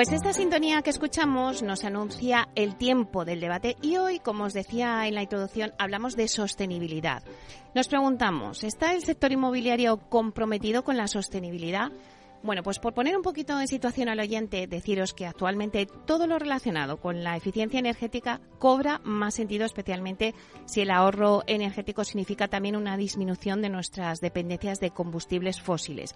Pues esta sintonía que escuchamos nos anuncia el tiempo del debate y hoy, como os decía en la introducción, hablamos de sostenibilidad. Nos preguntamos, ¿está el sector inmobiliario comprometido con la sostenibilidad? Bueno, pues por poner un poquito en situación al oyente, deciros que actualmente todo lo relacionado con la eficiencia energética cobra más sentido, especialmente si el ahorro energético significa también una disminución de nuestras dependencias de combustibles fósiles.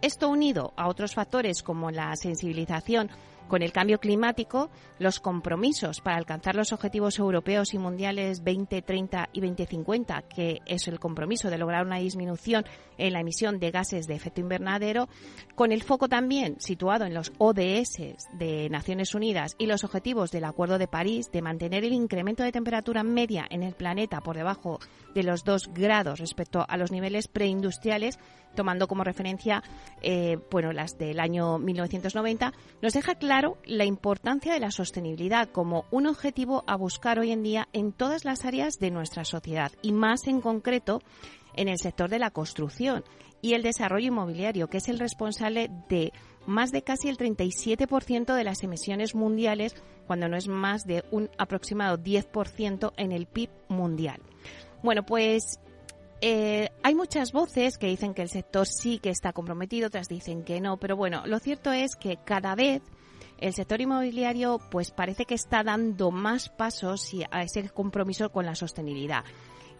Esto unido a otros factores como la sensibilización con el cambio climático, los compromisos para alcanzar los objetivos europeos y mundiales 2030 y 2050, que es el compromiso de lograr una disminución en la emisión de gases de efecto invernadero, con el foco también situado en los ODS de Naciones Unidas y los objetivos del Acuerdo de París de mantener el incremento de temperatura media en el planeta por debajo de los 2 grados respecto a los niveles preindustriales, tomando como referencia eh, bueno, las del año 1990, nos deja claro la importancia de la sostenibilidad como un objetivo a buscar hoy en día en todas las áreas de nuestra sociedad y más en concreto en el sector de la construcción y el desarrollo inmobiliario, que es el responsable de más de casi el 37% de las emisiones mundiales, cuando no es más de un aproximado 10% en el PIB mundial. Bueno, pues eh, hay muchas voces que dicen que el sector sí que está comprometido, otras dicen que no, pero bueno, lo cierto es que cada vez el sector inmobiliario pues parece que está dando más pasos a ese compromiso con la sostenibilidad.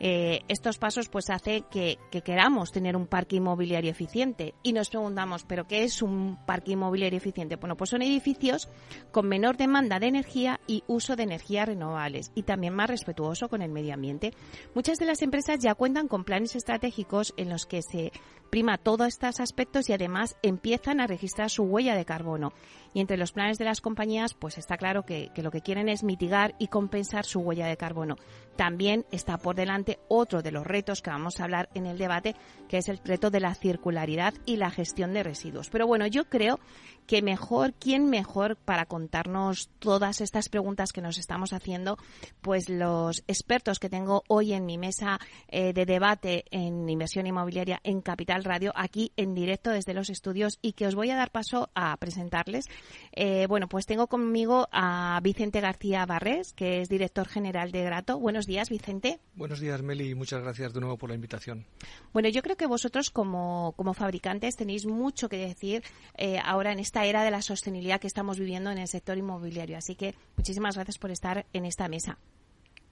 Eh, estos pasos pues hace que, queramos tener un parque inmobiliario eficiente y nos preguntamos, ¿pero qué es un parque inmobiliario eficiente? Bueno, pues son edificios con menor demanda de energía y uso de energías renovables y también más respetuoso con el medio ambiente. Muchas de las empresas ya cuentan con planes estratégicos en los que se prima todos estos aspectos y además empiezan a registrar su huella de carbono. Y entre los planes de las compañías, pues está claro que, que lo que quieren es mitigar y compensar su huella de carbono. También está por delante otro de los retos que vamos a hablar en el debate, que es el reto de la circularidad y la gestión de residuos. Pero bueno, yo creo que mejor, ¿quién mejor para contarnos todas estas preguntas que nos estamos haciendo? Pues los expertos que tengo hoy en mi mesa eh, de debate en inversión inmobiliaria en Capital Radio, aquí en directo desde los estudios y que os voy a dar paso a presentarles. Eh, bueno, pues tengo conmigo a Vicente García Barrés, que es director general de Grato. Buenos días, Vicente. Buenos días, Meli, y muchas gracias de nuevo por la invitación. Bueno, yo creo que vosotros como, como fabricantes tenéis mucho que decir eh, ahora en este esta era de la sostenibilidad que estamos viviendo en el sector inmobiliario. Así que muchísimas gracias por estar en esta mesa.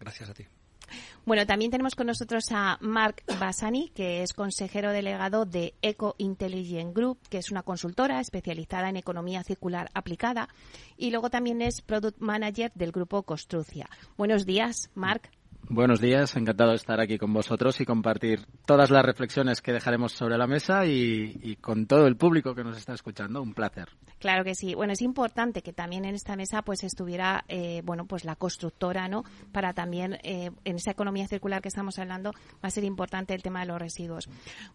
Gracias a ti. Bueno, también tenemos con nosotros a Mark Bassani, que es consejero delegado de Eco Intelligent Group, que es una consultora especializada en economía circular aplicada, y luego también es Product Manager del grupo Construcia. Buenos días, Mark. Buenos días, encantado de estar aquí con vosotros y compartir todas las reflexiones que dejaremos sobre la mesa y, con todo el público que nos está escuchando. Un placer. Claro que sí. Bueno, es importante que también en esta mesa pues estuviera eh, bueno pues la constructora, ¿no? Para también eh, en esa economía circular que estamos hablando va a ser importante el tema de los residuos.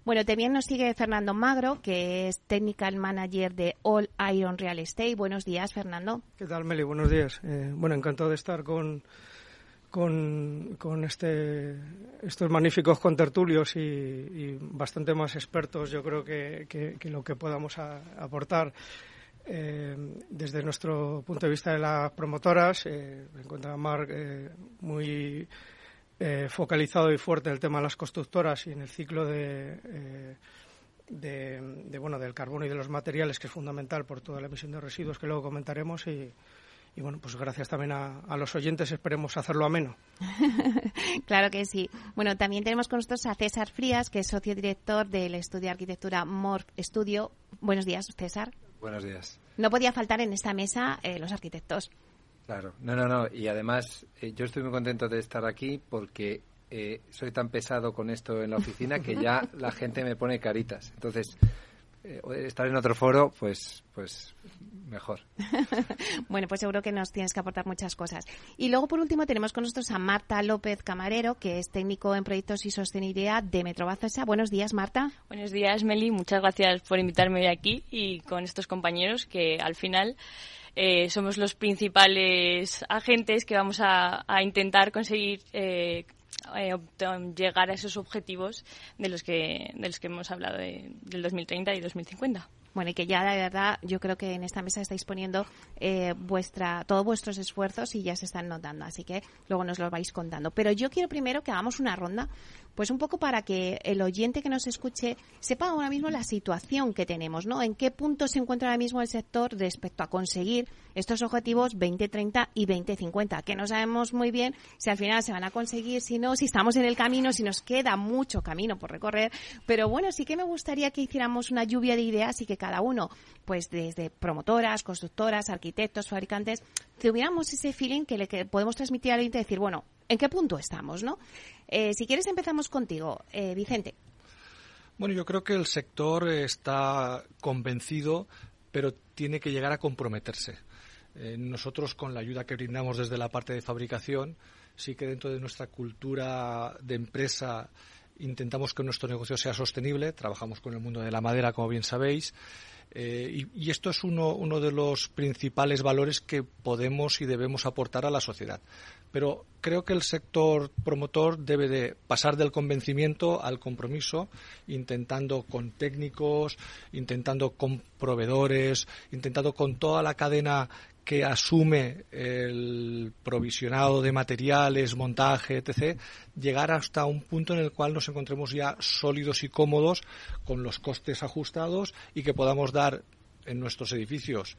Bueno, también nos sigue Fernando Magro, que es Technical Manager de All Iron Real Estate. Buenos días, Fernando. ¿Qué tal, Meli? Buenos días. Eh, bueno, encantado de estar con con, con este, estos magníficos contertulios y, y, bastante más expertos, yo creo que, que, lo que podamos aportar. Eh, desde nuestro punto de vista de las promotoras, eh, encuentra Marc eh, muy eh, focalizado y fuerte en el tema de las constructoras y en el ciclo de, de, de, bueno, del carbono y de los materiales, que es fundamental por toda la emisión de residuos que luego comentaremos. Y, y bueno, pues gracias también a, los oyentes, esperemos hacerlo ameno. claro que sí. Bueno, también tenemos con nosotros a César Frías, que es socio director del estudio de arquitectura Morph Studio. Buenos días, César. Buenos días. No podía faltar en esta mesa eh, los arquitectos. Claro, no, no, no. Y además, eh, yo estoy muy contento de estar aquí porque eh, soy tan pesado con esto en la oficina que ya la gente me pone caritas. Entonces, estar en otro foro, pues, pues mejor. bueno, pues seguro que nos tienes que aportar muchas cosas. Y luego, por último, tenemos con nosotros a Marta López Camarero, que es técnico en proyectos y sostenibilidad de Metrobacesa. Buenos días, Marta. Buenos días, Meli. Muchas gracias por invitarme hoy aquí y con estos compañeros que al final eh, somos los principales agentes que vamos a, intentar conseguir eh, eh, llegar a esos objetivos de los que, de los que hemos hablado de, del 2030 y 2050. Bueno, y que ya de verdad yo creo que en esta mesa estáis poniendo eh, vuestra, todos vuestros esfuerzos y ya se están notando, así que luego nos lo vais contando. Pero yo quiero primero que hagamos una ronda, pues un poco para que el oyente que nos escuche sepa ahora mismo la situación que tenemos, ¿no? En qué punto se encuentra ahora mismo el sector respecto a conseguir estos objetivos 2030 y 2050, que no sabemos muy bien si al final se van a conseguir, si no, si estamos en el camino, si nos queda mucho camino por recorrer, pero bueno, sí que me gustaría que hiciéramos una lluvia de ideas y que cada uno, pues desde promotoras, constructoras, arquitectos, fabricantes, tuviéramos ese feeling que le podemos transmitir al oyente y decir, bueno, ¿en qué punto estamos, no? Eh, si quieres empezamos contigo, eh, Vicente. Bueno, yo creo que el sector está convencido, pero tiene que llegar a comprometerse. Eh, nosotros, con la ayuda que brindamos desde la parte de fabricación, sí que dentro de nuestra cultura de empresa intentamos que nuestro negocio sea sostenible, trabajamos con el mundo de la madera, como bien sabéis, eh, y, esto es uno, uno, de los principales valores que podemos y debemos aportar a la sociedad. Pero creo que el sector promotor debe de pasar del convencimiento al compromiso, intentando con técnicos, intentando con proveedores, intentando con toda la cadena que asume el provisionado de materiales, montaje, etc., llegar hasta un punto en el cual nos encontremos ya sólidos y cómodos con los costes ajustados y que podamos dar en nuestros edificios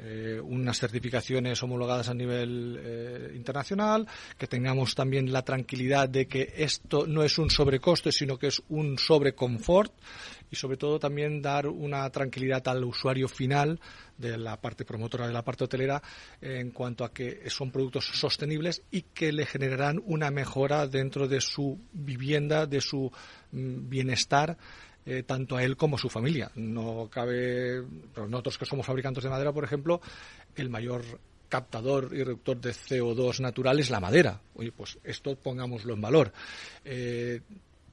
eh, unas certificaciones homologadas a nivel eh, internacional, que tengamos también la tranquilidad de que esto no es un sobrecoste, sino que es un sobreconfort y sobre todo también dar una tranquilidad al usuario final de la parte promotora de la parte hotelera en cuanto a que son productos sostenibles y que le generarán una mejora dentro de su vivienda, de su mm, bienestar eh, tanto a él como a su familia. No cabe, nosotros que somos fabricantes de madera, por ejemplo, el mayor captador y reductor de CO2 natural es la madera. Oye, pues esto pongámoslo en valor. Eh,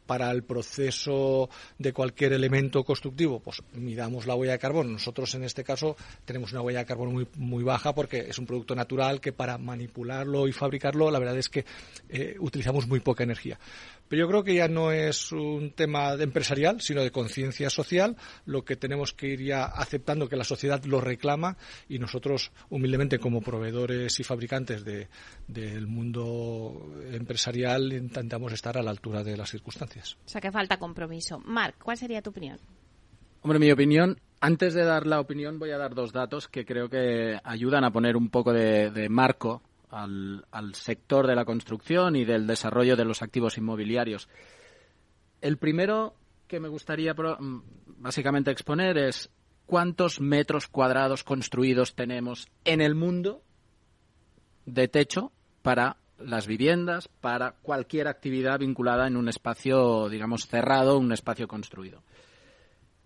para el proceso de cualquier elemento constructivo, pues midamos la huella de carbono. Nosotros en este caso tenemos una huella de carbono muy, muy baja porque es un producto natural que para manipularlo y fabricarlo la verdad es que eh, utilizamos muy poca energía. Pero yo creo que ya no es un tema empresarial, sino de conciencia social, lo que tenemos que ir ya aceptando que la sociedad lo reclama y nosotros, humildemente, como proveedores y fabricantes del mundo empresarial, intentamos estar a la altura de las circunstancias. O sea, que falta compromiso. Marc, ¿cuál sería tu opinión? Hombre, mi opinión, antes de dar la opinión, voy a dar dos datos que creo que ayudan a poner un poco de marco al, sector de la construcción y del desarrollo de los activos inmobiliarios. El primero que me gustaría mm, básicamente exponer es cuántos metros cuadrados construidos tenemos en el mundo de techo para las viviendas, para cualquier actividad vinculada en un espacio, digamos, cerrado, un espacio construido.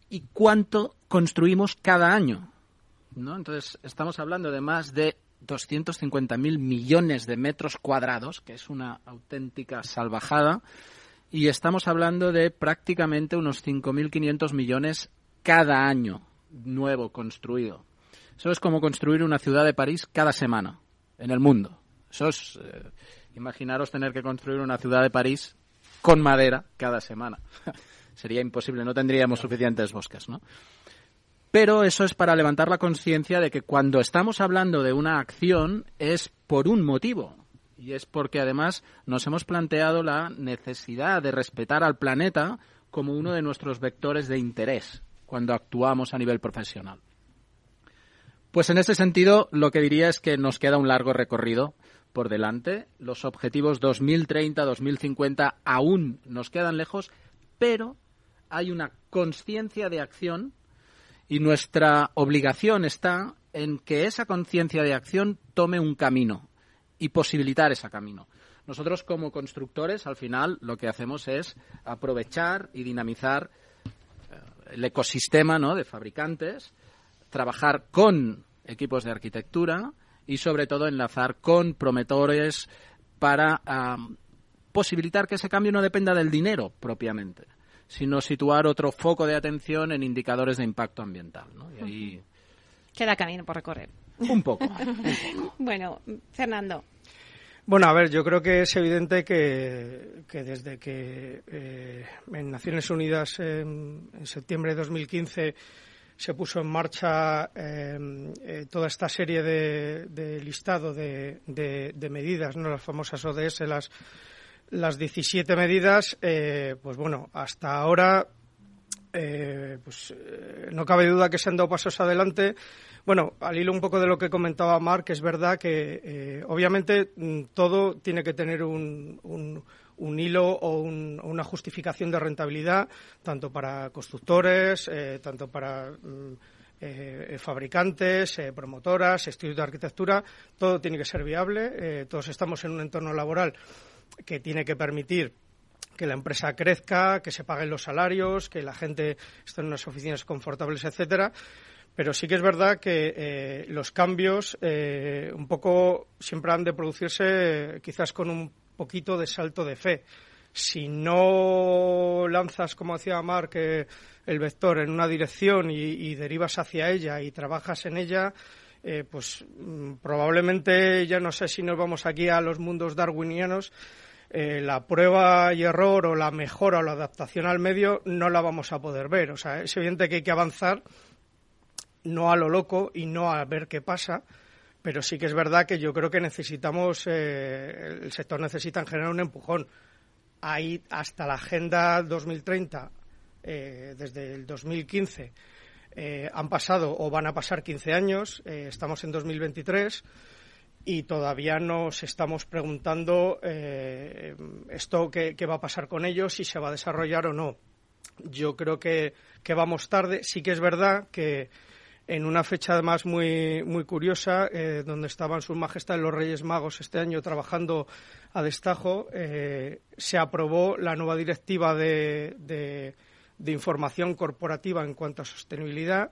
¿Y cuánto construimos cada año? ¿No? Entonces, estamos hablando de más de 250.000 millones de metros cuadrados, que es una auténtica salvajada, y estamos hablando de prácticamente unos 5.500 millones cada año nuevo construido. Eso es como construir una ciudad de París cada semana en el mundo. Eso es, eh, imaginaros tener que construir una ciudad de París con madera cada semana. Sería imposible, no tendríamos suficientes bosques, ¿no? Pero eso es para levantar la conciencia de que cuando estamos hablando de una acción es por un motivo. Y es porque además nos hemos planteado la necesidad de respetar al planeta como uno de nuestros vectores de interés cuando actuamos a nivel profesional. Pues en ese sentido, lo que diría es que nos queda un largo recorrido por delante. Los objetivos 2030-2050 aún nos quedan lejos, pero hay una conciencia de acción y nuestra obligación está en que esa conciencia de acción tome un camino y posibilitar ese camino. Nosotros como constructores, al final, lo que hacemos es aprovechar y dinamizar eh, el ecosistema ¿no? de fabricantes, trabajar con equipos de arquitectura y sobre todo enlazar con promotores para posibilitar que ese cambio no dependa del dinero propiamente, sino situar otro foco de atención en indicadores de impacto ambiental. ¿no? Y ahí... Queda camino por recorrer. Un poco. bueno, Fernando. Bueno, a ver, yo creo que es evidente que, desde que eh, en Naciones Unidas en, septiembre de 2015 se puso en marcha em, eh, toda esta serie de, listado de, medidas, no las famosas ODS, las, las 17 medidas, eh, pues bueno, hasta ahora pues no cabe duda que se han dado pasos adelante bueno, al hilo un poco de lo que comentaba Mark, es verdad que eh, obviamente mm, todo tiene que tener un, un, hilo o una justificación de rentabilidad, tanto para constructores, eh, tanto para mm, eh, fabricantes, promotoras, estudios de arquitectura, todo tiene que ser viable. todos estamos en un entorno laboral que tiene que permitir que la empresa crezca, que se paguen los salarios, que la gente esté en unas oficinas confortables, etcétera. Pero sí que es verdad que eh, los cambios eh, un poco siempre han de producirse eh, quizás con un poquito de salto de fe. Si no lanzas, como decía Mark, el vector en una dirección y, derivas hacia ella y trabajas en ella, pues mm, probablemente ya no sé si nos vamos aquí a los mundos darwinianos. la prueba y error o la mejora o la adaptación al medio no la vamos a poder ver. O sea, es evidente que hay que avanzar no a lo loco y no a ver qué pasa, pero sí que es verdad que yo creo que necesitamos, eh, el sector necesita en general un empujón. Ahí hasta la Agenda 2030, eh, desde el 2015, eh, han pasado o van a pasar 15 años, estamos en 2023 y todavía nos estamos preguntando esto qué, va a pasar con ellos, si se va a desarrollar o no. Yo creo que, vamos tarde. Sí que es verdad que en una fecha además muy, muy curiosa, eh, donde estaban sus majestades los Reyes Magos este año trabajando a destajo, eh, se aprobó la nueva directiva de, información corporativa en cuanto a sostenibilidad.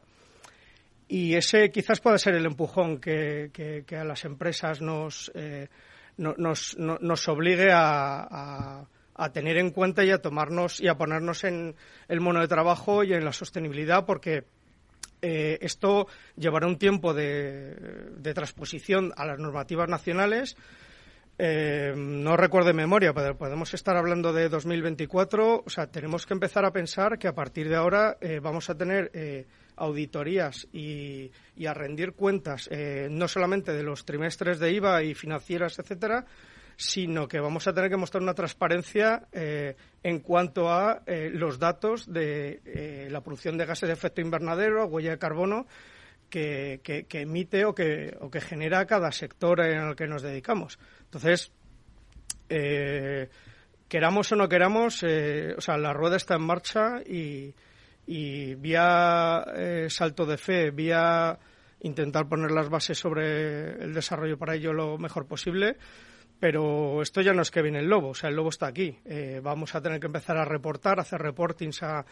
Y ese quizás puede ser el empujón que, a las empresas nos, eh, nos, nos, obligue a, a, tener en cuenta y a tomarnos y a ponernos en el mono de trabajo y en la sostenibilidad, porque eh, esto llevará un tiempo de, transposición a las normativas nacionales. Eh, no recuerdo memoria, pero podemos estar hablando de 2024. O sea, tenemos que empezar a pensar que a partir de ahora eh, vamos a tener auditorías y, y, a rendir cuentas no solamente de los trimestres de IVA y financieras, etcétera, sino que vamos a tener que mostrar una transparencia eh, en cuanto a eh, los datos de eh, la producción de gases de efecto invernadero, huella de carbono, que, emite o que, o que genera cada sector en el que nos dedicamos. Entonces, queramos o no queramos, o sea, la rueda está en marcha y, y vía salto de fe, vía intentar poner las bases sobre el desarrollo para ello lo mejor posible, pero esto ya no es que viene el lobo, o sea, el lobo está aquí. Eh, vamos a tener que empezar a reportar, a hacer reportings a,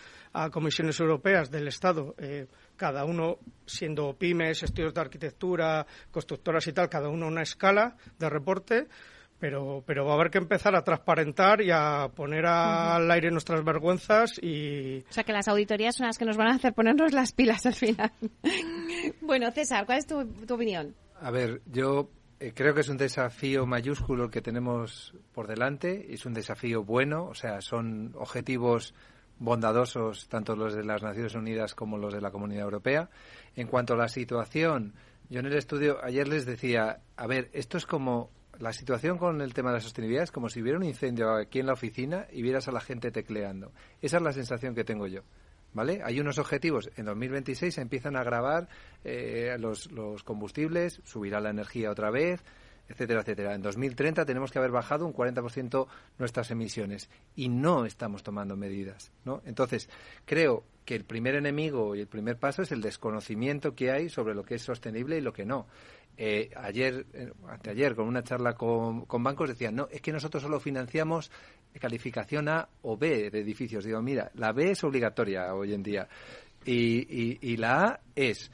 comisiones europeas del Estado, eh, cada uno siendo pymes, estudios de arquitectura, constructoras y tal, cada uno una escala de reporte, pero, pero va a haber que empezar a transparentar y a poner al aire nuestras vergüenzas y... O sea, que las auditorías son las que nos van a hacer ponernos las pilas al final. bueno, César, ¿cuál es tu opinión? A ver, yo eh, creo que es un desafío mayúsculo el que tenemos por delante. Es un desafío bueno, o sea, son objetivos bondadosos tanto los de las Naciones Unidas como los de la Comunidad Europea. En cuanto a la situación, yo en el estudio ayer les decía, a ver, esto es como la situación con el tema de la sostenibilidad es como si hubiera un incendio aquí en la oficina y vieras a la gente tecleando. Esa es la sensación que tengo yo. ¿Vale? Hay unos objetivos. En 2026 se empiezan a grabar eh, los, los combustibles, subirá la energía otra vez, etcétera, etcétera. En 2030 tenemos que haber bajado un 40% nuestras emisiones y no estamos tomando medidas, ¿no? Entonces, creo que el primer enemigo y el primer paso es el desconocimiento que hay sobre lo que es sostenible y lo que no. Eh, ayer, eh, anteayer, con una charla con, con bancos, decían, no, es que nosotros solo financiamos calificación A o B de edificios. Digo, mira, la B es obligatoria hoy en día y, y la A es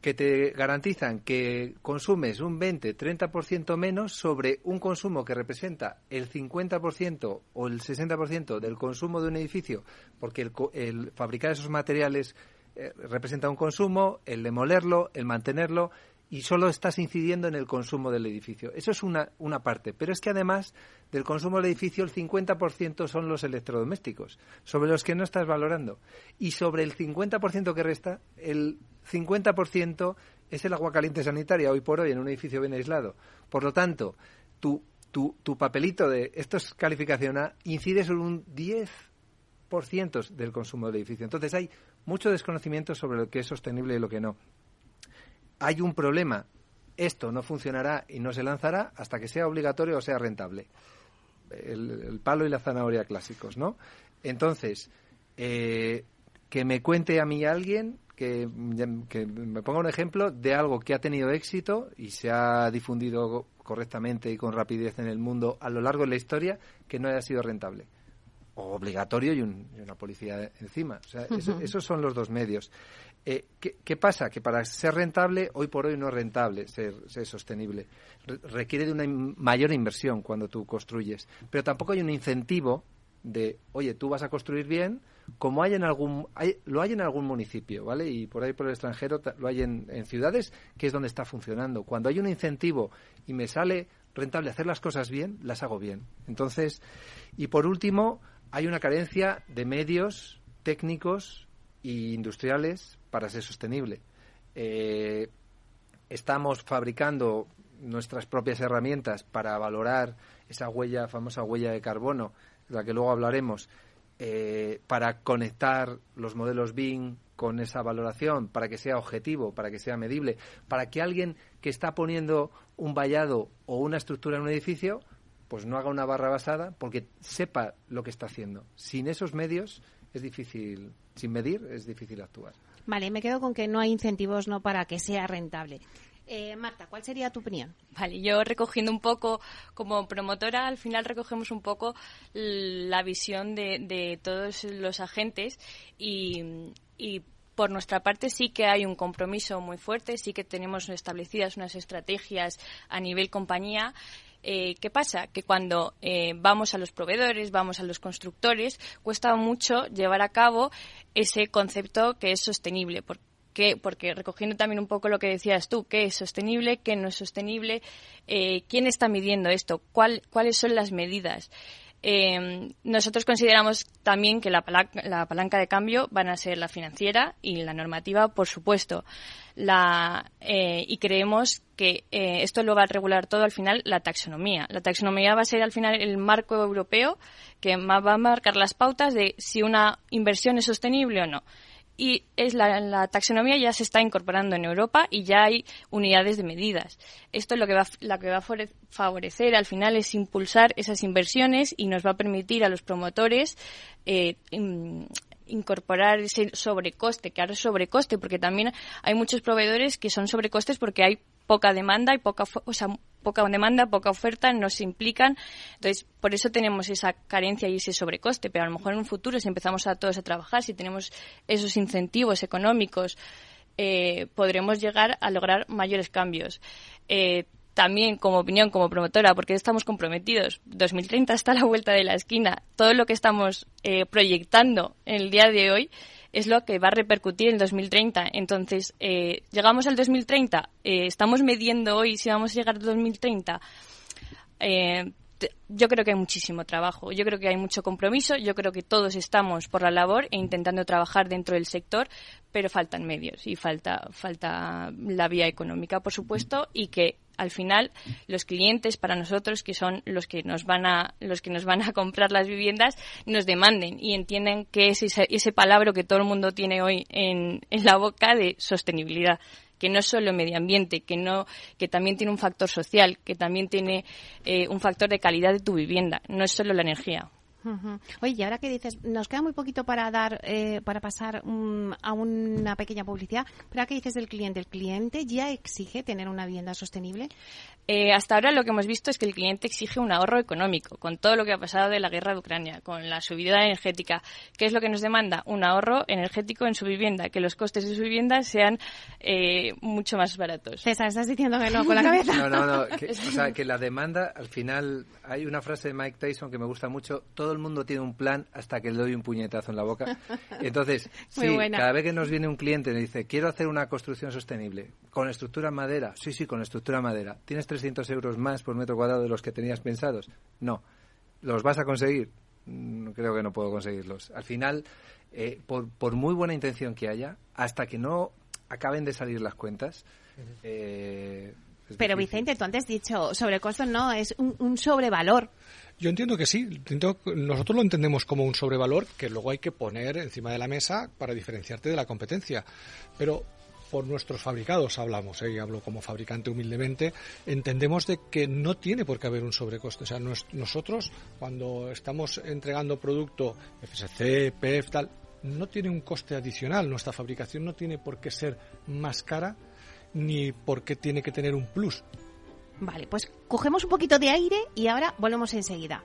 que te garantizan que consumes un 20-30% menos sobre un consumo que representa el 50% o el 60% del consumo de un edificio, porque el, fabricar esos materiales eh, representa un consumo, el demolerlo, el mantenerlo, y solo estás incidiendo en el consumo del edificio. Eso es una, una parte. Pero es que además del consumo del edificio, el 50% son los electrodomésticos, sobre los que no estás valorando. Y sobre el 50% que resta, el 50% es el agua caliente sanitaria, hoy por hoy, en un edificio bien aislado. Por lo tanto, tu, tu, tu papelito de esto es calificación A incide sobre un 10% del consumo del edificio. Entonces hay mucho desconocimiento sobre lo que es sostenible y lo que no hay un problema, esto no funcionará y no se lanzará hasta que sea obligatorio o sea rentable. El, palo y la zanahoria clásicos, ¿no? Entonces, eh, que me cuente a mí alguien que, que, me ponga un ejemplo de algo que ha tenido éxito y se ha difundido correctamente y con rapidez en el mundo a lo largo de la historia que no haya sido rentable. O obligatorio y, una policía encima. O sea, esos son los dos medios. Eh, ¿qué, pasa? Que para ser rentable, hoy por hoy no es rentable ser, sostenible. requiere de una mayor inversión cuando tú construyes. Pero tampoco hay un incentivo de, oye, tú vas a construir bien, como hay en algún, lo hay en algún municipio, ¿vale? Y por ahí por el extranjero lo hay en, en ciudades, que es donde está funcionando. Cuando hay un incentivo y me sale rentable hacer las cosas bien, las hago bien. Entonces, y por último, hay una carencia de medios técnicos e industriales para ser sostenible. Eh, estamos fabricando nuestras propias herramientas para valorar esa huella, famosa huella de carbono, de la que luego hablaremos, eh, para conectar los modelos BIM con esa valoración, para que sea objetivo, para que sea medible, para que alguien que está poniendo un vallado o una estructura en un edificio, pues no haga una barra basada porque sepa lo que está haciendo. Sin esos medios es difícil, sin medir, es difícil actuar. Vale, me quedo con que no hay incentivos no para que sea rentable. Eh, Marta, ¿cuál sería tu opinión? Vale, yo recogiendo un poco, como promotora, al final recogemos un poco la visión de, todos los agentes y, y por nuestra parte sí que hay un compromiso muy fuerte, sí que tenemos establecidas unas estrategias a nivel compañía eh, ¿Qué pasa? Que cuando eh, vamos a los proveedores, vamos a los constructores, cuesta mucho llevar a cabo ese concepto que es sostenible. porque Porque recogiendo también un poco lo que decías tú, qué es sostenible, qué no es sostenible, eh, quién está midiendo esto, cuáles son las medidas. Eh, nosotros consideramos también que la palanca, de cambio van a ser la financiera y la normativa, por supuesto. La, eh, y creemos que eh, esto lo va a regular todo al final la taxonomía. La taxonomía va a ser al final el marco europeo que va a marcar las pautas de si una inversión es sostenible o no y es la, taxonomía ya se está incorporando en Europa y ya hay unidades de medidas. Esto es lo que va, lo que va a favorecer al final es impulsar esas inversiones y nos va a permitir a los promotores eh, incorporar ese sobrecoste, que ahora es sobrecoste, porque también hay muchos proveedores que son sobrecostes porque hay poca demanda y poca, o sea, poca demanda, poca oferta, no se implican. Entonces, por eso tenemos esa carencia y ese sobrecoste. Pero a lo mejor en un futuro, si empezamos a todos a trabajar, si tenemos esos incentivos económicos, eh, podremos llegar a lograr mayores cambios. Eh, también como opinión, como promotora, porque estamos comprometidos. 2030 está a la vuelta de la esquina. Todo lo que estamos eh, proyectando en el día de hoy es lo que va a repercutir en 2030. Entonces, eh, llegamos al 2030, eh, estamos midiendo hoy si vamos a llegar al 2030. Eh, yo creo que hay muchísimo trabajo, yo creo que hay mucho compromiso, yo creo que todos estamos por la labor e intentando trabajar dentro del sector, pero faltan medios y falta, falta la vía económica, por supuesto, y que al final los clientes para nosotros que son los que nos van a los que nos van a comprar las viviendas nos demanden y entienden que es ese, ese palabra que todo el mundo tiene hoy en, en la boca de sostenibilidad que no es solo medio ambiente, que no, que también tiene un factor social, que también tiene eh, un factor de calidad de tu vivienda, no es solo la energía. Oye, y ahora que dices, nos queda muy poquito para dar, eh, para pasar a una pequeña publicidad, pero ahora que dices del cliente, ¿el cliente ya exige tener una vivienda sostenible? Eh, hasta ahora lo que hemos visto es que el cliente exige un ahorro económico, con todo lo que ha pasado de la guerra de Ucrania, con la subida energética. ¿Qué es lo que nos demanda? Un ahorro energético en su vivienda, que los costes de su vivienda sean eh, mucho más baratos. César, estás diciendo que no con la cabeza. No, no, no. o sea, que la demanda, al final, hay una frase de Mike Tyson que me gusta mucho, todo el mundo tiene un plan hasta que le doy un puñetazo en la boca. Entonces, sí, cada vez que nos viene un cliente y nos dice, quiero hacer una construcción sostenible, con estructura madera, sí, sí, con estructura madera, ¿tienes 300 euros más por metro cuadrado de los que tenías pensados? No. ¿Los vas a conseguir? Mm, creo que no puedo conseguirlos. Al final, eh, por, por muy buena intención que haya, hasta que no acaben de salir las cuentas, eh, pero Vicente, tú antes has dicho sobrecosto no, es un, sobrevalor. Yo entiendo que sí. nosotros lo entendemos como un sobrevalor que luego hay que poner encima de la mesa para diferenciarte de la competencia. Pero por nuestros fabricados hablamos, ¿eh? y hablo como fabricante humildemente, entendemos de que no tiene por qué haber un sobrecoste. O sea, nosotros cuando estamos entregando producto FSC, PEF, tal, no tiene un coste adicional. Nuestra fabricación no tiene por qué ser más cara ni por qué tiene que tener un plus. Vale, pues cogemos un poquito de aire y ahora volvemos enseguida.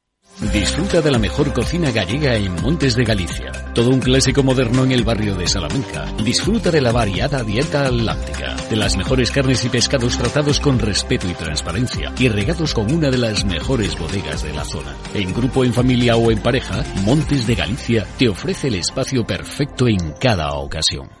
Disfruta de la mejor cocina gallega en Montes de Galicia. Todo un clásico moderno en el barrio de Salamanca. Disfruta de la variada dieta atlántica, de las mejores carnes y pescados tratados con respeto y transparencia y regados con una de las mejores bodegas de la zona. En grupo, en familia o en pareja, Montes de Galicia te ofrece el espacio perfecto en cada ocasión.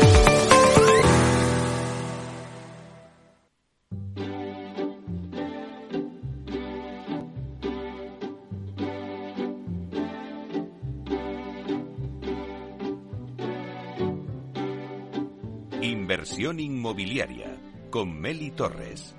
Inversión inmobiliaria con Meli Torres.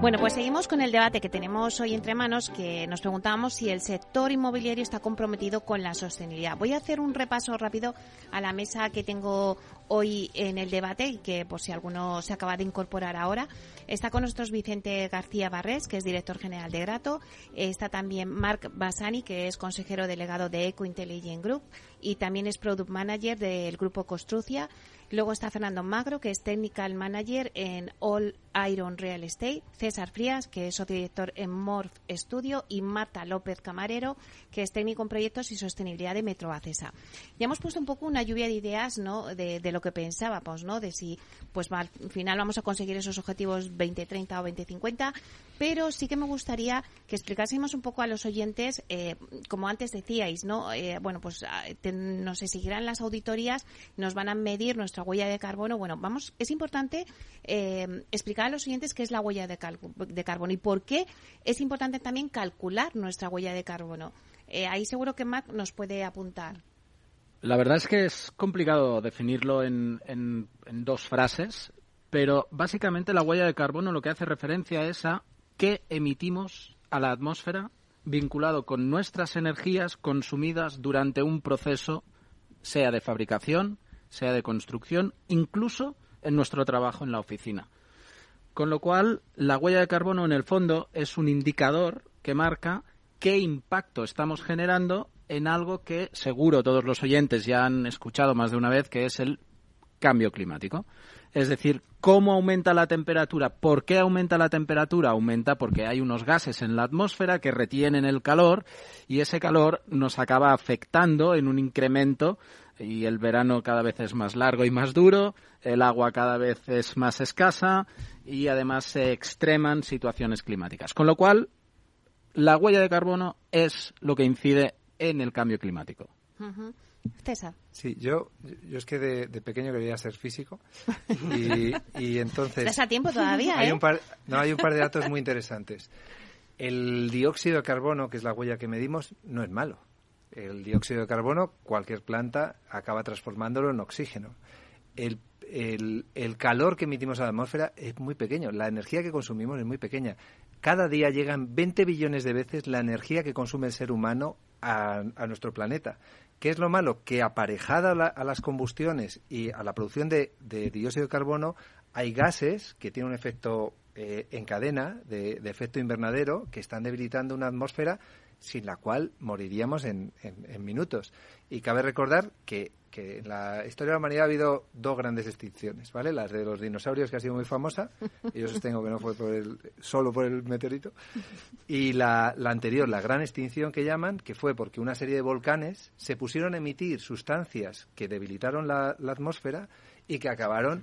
Bueno, pues seguimos con el debate que tenemos hoy entre manos, que nos preguntábamos si el sector inmobiliario está comprometido con la sostenibilidad. Voy a hacer un repaso rápido a la mesa que tengo hoy en el debate y que por si alguno se acaba de incorporar ahora. Está con nosotros Vicente García Barrés, que es director general de Grato. Está también Marc Basani, que es consejero delegado de Eco Intelligent Group y también es product manager del grupo Construcia. Luego está Fernando Magro, que es Technical Manager en All Iron Real Estate, César Frías, que es socio director en Morph Studio, y Marta López Camarero, que es técnico en proyectos y sostenibilidad de Metro Acesa. Ya hemos puesto un poco una lluvia de ideas ¿no? de, lo que pensábamos, ¿no? de si pues al final vamos a conseguir esos objetivos 2030 o 2050, pero sí que me gustaría que explicásemos un poco a los oyentes, eh, como antes decíais, ¿no? Eh, bueno, pues ah, nos seguirán las auditorías, nos van a medir nuestra huella de carbono. Bueno, vamos, es importante eh, explicar a los oyentes qué es la huella de, carbono y por qué es importante también calcular nuestra huella de carbono. ahí seguro que Mac nos puede apuntar. La verdad es que es complicado definirlo en, en dos frases, pero básicamente la huella de carbono lo que hace referencia es a que emitimos a la atmósfera vinculado con nuestras energías consumidas durante un proceso, sea de fabricación, sea de construcción, incluso en nuestro trabajo en la oficina. Con lo cual, la huella de carbono en el fondo es un indicador que marca qué impacto estamos generando en algo que seguro todos los oyentes ya han escuchado más de una vez, que es el cambio climático. Es decir, ¿cómo aumenta la temperatura? ¿Por qué aumenta la temperatura? Aumenta porque hay unos gases en la atmósfera que retienen el calor y ese calor nos acaba afectando en un incremento y el verano cada vez es más largo y más duro, el agua cada vez es más escasa y además se extreman situaciones climáticas. Con lo cual, la huella de carbono es lo que incide en el cambio climático. César. Sí, yo, yo es que de, pequeño quería ser físico y, y entonces... ¿Estás a tiempo todavía, hay ¿eh? Un par, no, hay un par de datos muy interesantes. El dióxido de carbono, que es la huella que medimos, no es malo. El dióxido de carbono, cualquier planta acaba transformándolo en oxígeno. El, el, el, calor que emitimos a la atmósfera es muy pequeño, la energía que consumimos es muy pequeña. Cada día llegan 20 billones de veces la energía que consume el ser humano a, a nuestro planeta. ¿Qué es lo malo? Que aparejada a, las combustiones y a la producción de, dióxido de carbono hay gases que tienen un efecto eh, en cadena de, efecto invernadero que están debilitando una atmósfera sin la cual moriríamos en, minutos. Y cabe recordar que, en la historia de la humanidad ha habido dos grandes extinciones, ¿vale? Las de los dinosaurios, que ha sido muy famosa, y yo sostengo que no fue por el, solo por el meteorito, y la, anterior, la gran extinción que llaman, que fue porque una serie de volcanes se pusieron a emitir sustancias que debilitaron la, atmósfera y que acabaron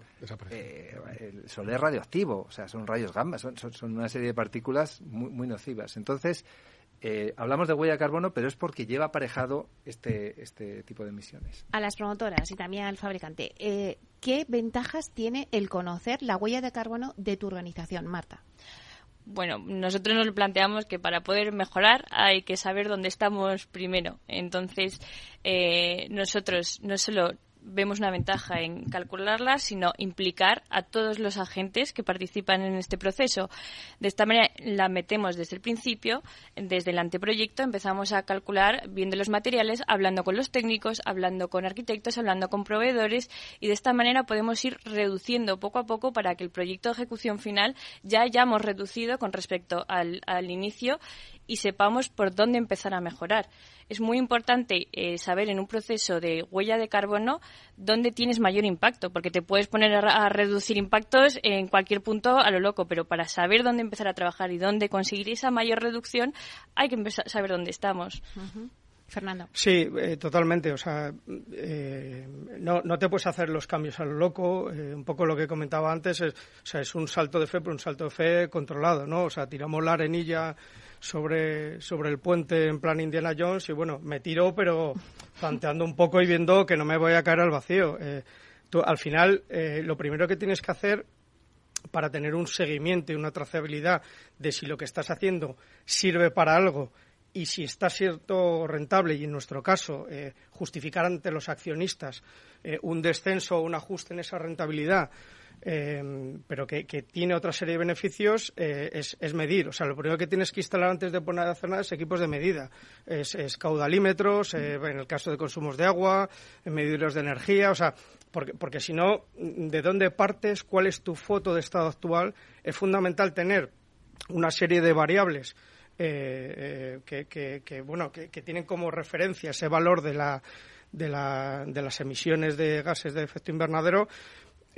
eh, el sol es radioactivo, o sea, son rayos gamma, son, son, una serie de partículas muy, muy nocivas. Entonces, eh, hablamos de huella de carbono, pero es porque lleva aparejado este, este tipo de emisiones. A las promotoras y también al fabricante, eh, ¿qué ventajas tiene el conocer la huella de carbono de tu organización, Marta? Bueno, nosotros nos planteamos que para poder mejorar hay que saber dónde estamos primero. Entonces, eh, nosotros no solo vemos una ventaja en calcularla, sino implicar a todos los agentes que participan en este proceso. De esta manera la metemos desde el principio, desde el anteproyecto, empezamos a calcular viendo los materiales, hablando con los técnicos, hablando con arquitectos, hablando con proveedores y de esta manera podemos ir reduciendo poco a poco para que el proyecto de ejecución final ya hayamos reducido con respecto al, al inicio y sepamos por dónde empezar a mejorar. Es muy importante eh, saber en un proceso de huella de carbono dónde tienes mayor impacto, porque te puedes poner a, reducir impactos en cualquier punto a lo loco, pero para saber dónde empezar a trabajar y dónde conseguir esa mayor reducción, hay que empezar, saber dónde estamos. Fernando. Sí, eh, totalmente. O sea, eh, no, no, te puedes hacer los cambios a lo loco. un poco lo que comentaba antes, es, o sea, es un salto de fe, pero un salto de fe controlado, ¿no? O sea, tiramos la arenilla sobre, sobre el puente en plan Indiana Jones y bueno, me tiro pero planteando un poco y viendo que no me voy a caer al vacío. Eh, al final, eh, lo primero que tienes que hacer para tener un seguimiento y una trazabilidad de si lo que estás haciendo sirve para algo y si está siendo rentable y en nuestro caso eh, justificar ante los accionistas un descenso o un ajuste en esa rentabilidad eh, pero que, tiene otra serie de beneficios, eh, es, medir. O sea, lo primero que tienes que instalar antes de poner a hacer nada es equipos de medida. Es, caudalímetros, eh, en el caso de consumos de agua, medidores de energía, o sea, porque, porque si no, ¿de dónde partes? ¿Cuál es tu foto de estado actual? Es fundamental tener una serie de variables que, que, bueno, que, tienen como referencia ese valor de la de, la, de, las emisiones de gases de efecto invernadero,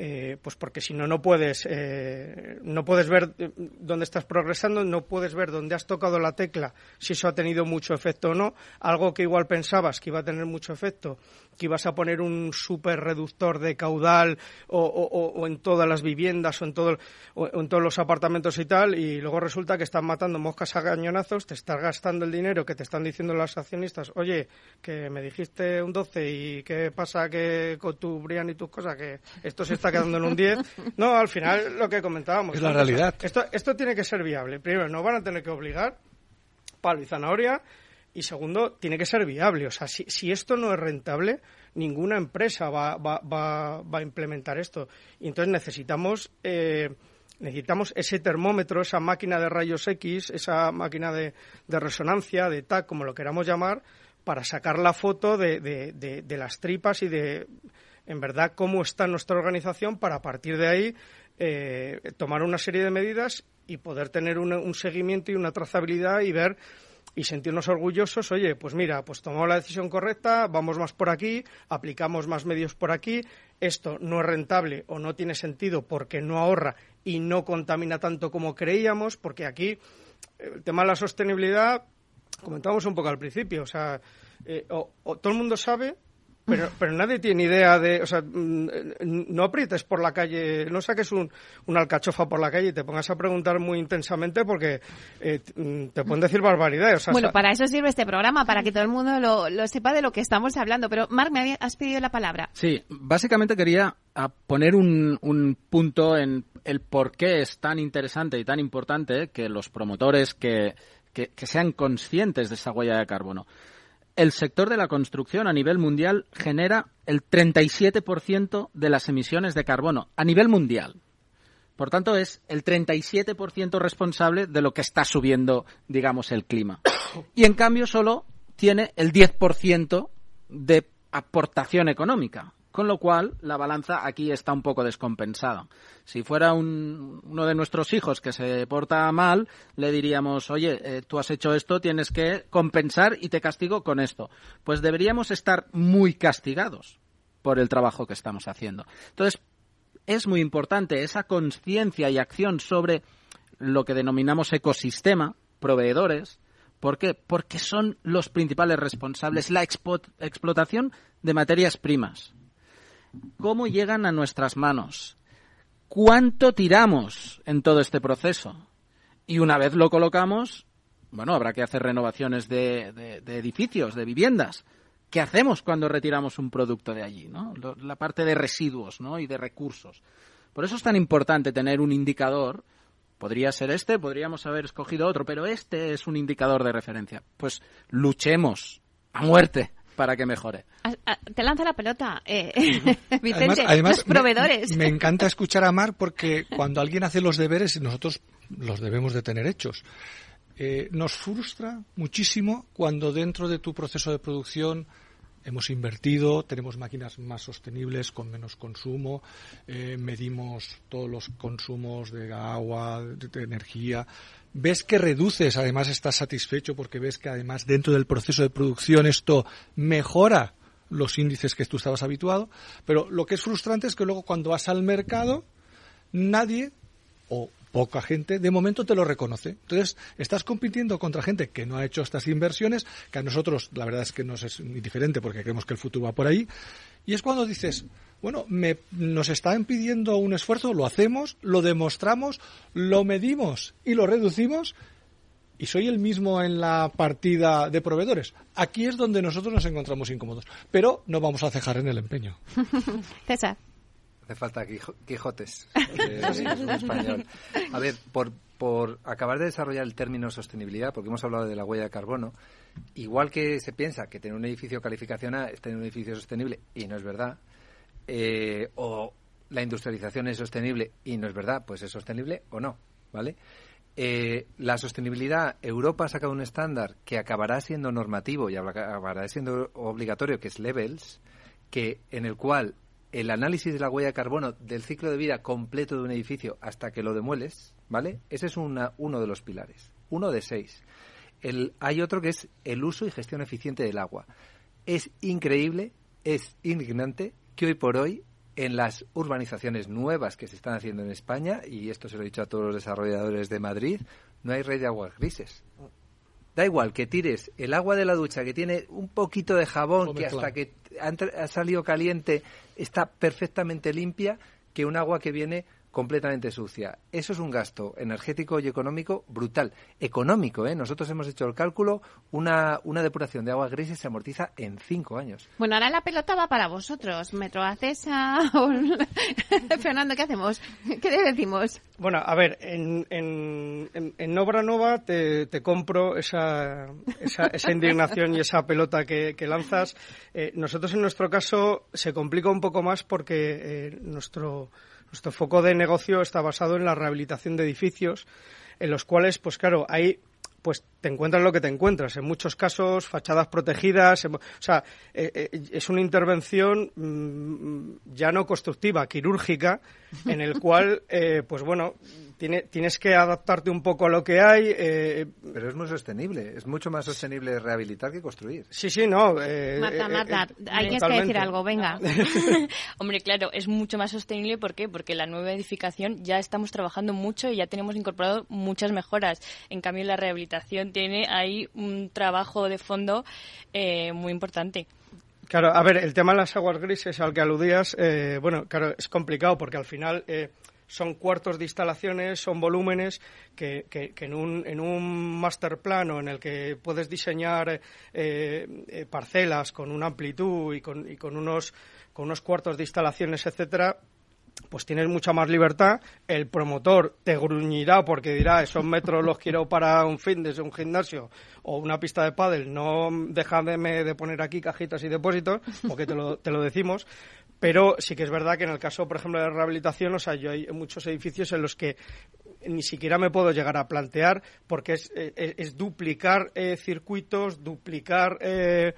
eh, pues porque si no no puedes eh, no puedes ver dónde estás progresando no puedes ver dónde has tocado la tecla si eso ha tenido mucho efecto o no. Algo que igual pensabas que iba a tener mucho efecto que ibas a poner un super reductor de caudal o, en todas las viviendas o en, todo, en todos los apartamentos y tal, y luego resulta que están matando moscas a cañonazos, te estás gastando el dinero que te están diciendo los accionistas, oye, que me dijiste un 12 y qué pasa que con tu Brian y tus cosas, que esto se está quedando en un 10. No, al final lo que comentábamos. Es la realidad. Esto, esto tiene que ser viable. Primero, no van a tener que obligar palo y zanahoria y segundo, tiene que ser viable. O sea, si, si esto no es rentable, ninguna empresa va, va, va, va a implementar esto. Y entonces necesitamos, eh, necesitamos ese termómetro, esa máquina de rayos X, esa máquina de, de resonancia, de TAC, como lo queramos llamar, para sacar la foto de, de, de, las tripas y de, en verdad, cómo está nuestra organización para a partir de ahí eh, tomar una serie de medidas y poder tener un seguimiento y una trazabilidad y ver y sentirnos orgullosos, oye, pues mira, pues tomamos la decisión correcta, vamos más por aquí, aplicamos más medios por aquí, esto no es rentable o no tiene sentido porque no ahorra y no contamina tanto como creíamos, porque aquí el tema de la sostenibilidad, comentamos un poco al principio, o sea, eh, todo el mundo sabe pero, pero nadie tiene idea de, o sea, mm, no aprietes por la calle, no saques un, una alcachofa por la calle y te pongas a preguntar muy intensamente porque eh, mm, te pueden decir barbaridades. bueno, para eso sirve este programa, para que todo el mundo lo, lo sepa de lo que estamos hablando. Pero, Marc, me has pedido la palabra. Sí, básicamente quería poner un, un punto en el por qué es tan interesante y tan importante que los promotores que, que, que sean conscientes de esa huella de carbono el sector de la construcción a nivel mundial genera el 37% de las emisiones de carbono a nivel mundial. Por tanto, es el 37% responsable de lo que está subiendo, digamos, el clima. Y en cambio, solo tiene el 10% de aportación económica. Con lo cual, la balanza aquí está un poco descompensada. Si fuera uno de nuestros hijos que se porta mal, le diríamos, oye, eh, tú has hecho esto, tienes que compensar y te castigo con esto. Pues deberíamos estar muy castigados por el trabajo que estamos haciendo. Entonces, es muy importante esa conciencia y acción sobre lo que denominamos ecosistema, proveedores. ¿Por qué? Porque son los principales responsables, la explotación de materias primas cómo llegan a nuestras manos, cuánto tiramos en todo este proceso. Y una vez lo colocamos, bueno, habrá que hacer renovaciones de, edificios, de viviendas. ¿Qué hacemos cuando retiramos un producto de allí? ¿no? La parte de residuos ¿no? y de recursos. Por eso es tan importante tener un indicador. Podría ser este, podríamos haber escogido otro, pero este es un indicador de referencia. Pues luchemos a muerte para que mejore. te lanza la pelota, eh, Vicente, los proveedores. Me, encanta escuchar a Mar porque cuando alguien hace los deberes, nosotros los debemos de tener hechos. Eh, nos frustra muchísimo cuando dentro de tu proceso de producción hemos invertido, tenemos máquinas más sostenibles con menos consumo, eh, medimos todos los consumos de agua, de, energía. Ves que reduces, además estás satisfecho porque ves que además dentro del proceso de producción esto mejora los índices que tú estabas habituado, pero lo que es frustrante es que luego cuando vas al mercado nadie o poca gente de momento te lo reconoce. Entonces, estás compitiendo contra gente que no ha hecho estas inversiones, que a nosotros la verdad es que nos es indiferente porque creemos que el futuro va por ahí. Y es cuando dices, bueno, me, nos están pidiendo un esfuerzo, lo hacemos, lo demostramos, lo medimos y lo reducimos. Y soy el mismo en la partida de proveedores. Aquí es donde nosotros nos encontramos incómodos. Pero no vamos a cejar en el empeño. César. Hace falta Quijotes en español. A ver, por, por acabar de desarrollar el término sostenibilidad, porque hemos hablado de la huella de carbono, igual que se piensa que tener un edificio calificación A es tener un edificio sostenible, y no es verdad, eh, o la industrialización es sostenible y no es verdad, pues es sostenible o no, ¿vale? Eh, la sostenibilidad, Europa ha sacado un estándar que acabará siendo normativo y acabará siendo obligatorio, que es Levels, que en el cual el análisis de la huella de carbono del ciclo de vida completo de un edificio hasta que lo demueles, ¿vale? Ese es una, uno de los pilares, uno de seis. Hay otro que es el uso y gestión eficiente del agua. Es increíble, es indignante que hoy por hoy en las urbanizaciones nuevas que se están haciendo en España, y esto se lo he dicho a todos los desarrolladores de Madrid, no hay red de aguas grises. Da igual que tires el agua de la ducha que tiene un poquito de jabón que hasta que ha, salido caliente está perfectamente limpia que un agua que viene completamente sucia. Eso es un gasto energético y económico brutal. Económico, ¿eh? Nosotros hemos hecho el cálculo, una, una depuración de agua grises se amortiza en cinco años. Bueno, ahora la pelota va para vosotros. Metro Acesa, Fernando, ¿qué hacemos? ¿Qué le decimos? Bueno, a ver, en, en, en, Obra Nova te, te compro esa, esa, esa, indignación y esa pelota que, que lanzas. Eh, nosotros en nuestro caso se complica un poco más porque eh, nuestro nuestro foco de negocio está basado en la rehabilitación de edificios, en los cuales, pues claro, hay pues te encuentras lo que te encuentras. En muchos casos, fachadas protegidas. o sea, eh, eh, es una intervención mm, ya no constructiva, quirúrgica, en el cual, eh, pues bueno, tiene, tienes que adaptarte un poco a lo que hay. Pero es muy sostenible. Es mucho más sostenible rehabilitar que construir. Sí, sí, no. Marta, Marta, hay que decir algo, venga. Hombre, claro, es mucho más sostenible. ¿Por qué? Porque la nueva edificación ya estamos trabajando mucho y ya tenemos incorporado muchas mejoras. En cambio, la rehabilitación tiene ahí un trabajo de fondo eh, muy importante. Claro, a ver, el tema de las aguas grises al que aludías, eh, bueno, claro, es complicado porque al final eh, son cuartos de instalaciones, son volúmenes que, que, en, un, en un master plano en el que puedes diseñar parcelas con una amplitud y con, y con unos con unos cuartos de instalaciones, etcétera, pues tienes mucha más libertad. El promotor te gruñirá porque dirá, esos metros los quiero para un fin desde un gimnasio o una pista de pádel, no déjame de poner aquí cajitas y depósitos, porque te lo, te lo decimos. Pero sí que es verdad que en el caso, por ejemplo, de rehabilitación, o sea, yo hay muchos edificios en los que ni siquiera me puedo llegar a plantear porque es, es, duplicar eh, circuitos, duplicar... Eh,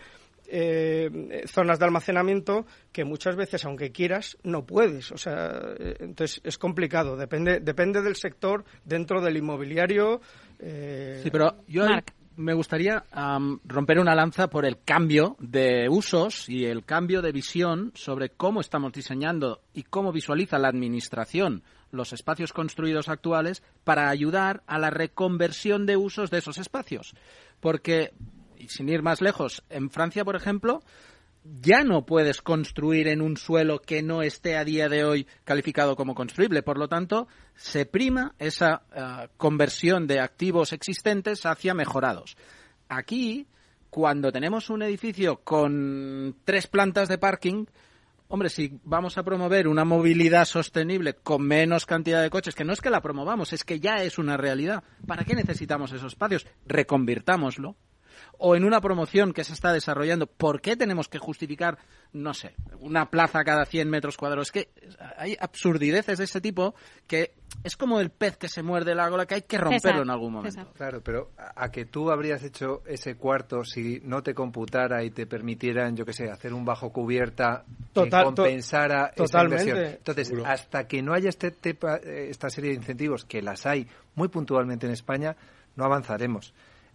eh, zonas de almacenamiento que muchas veces, aunque quieras, no puedes. O sea, eh, entonces es complicado. Depende, depende del sector dentro del inmobiliario. Eh, sí, pero yo me gustaría romper una lanza por el cambio de usos y el cambio de visión sobre cómo estamos diseñando y cómo visualiza la administración los espacios construidos actuales para ayudar a la reconversión de usos de esos espacios. Porque y sin ir más lejos, en Francia, por ejemplo, ya no puedes construir en un suelo que no esté a día de hoy calificado como construible. Por lo tanto, se prima esa eh, conversión de activos existentes hacia mejorados. Aquí, cuando tenemos un edificio con tres plantas de parking, hombre, si vamos a promover una movilidad sostenible con menos cantidad de coches, que no es que la promovamos, es que ya es una realidad, ¿para qué necesitamos esos espacios? Reconvirtámoslo o en una promoción que se está desarrollando, ¿por qué tenemos que justificar, no sé, una plaza cada 100 metros cuadrados? Es que hay absurdideces de ese tipo que es como el pez que se muerde la gola que hay que romperlo en algún momento. Claro, pero a que tú habrías hecho ese cuarto si no te computara y te permitieran, yo qué sé, hacer un bajo cubierta Total, que compensara to esa inversión. Entonces, Seguro. hasta que no haya este tepa- eh, esta serie de incentivos, que las hay muy puntualmente en España, no avanzaremos.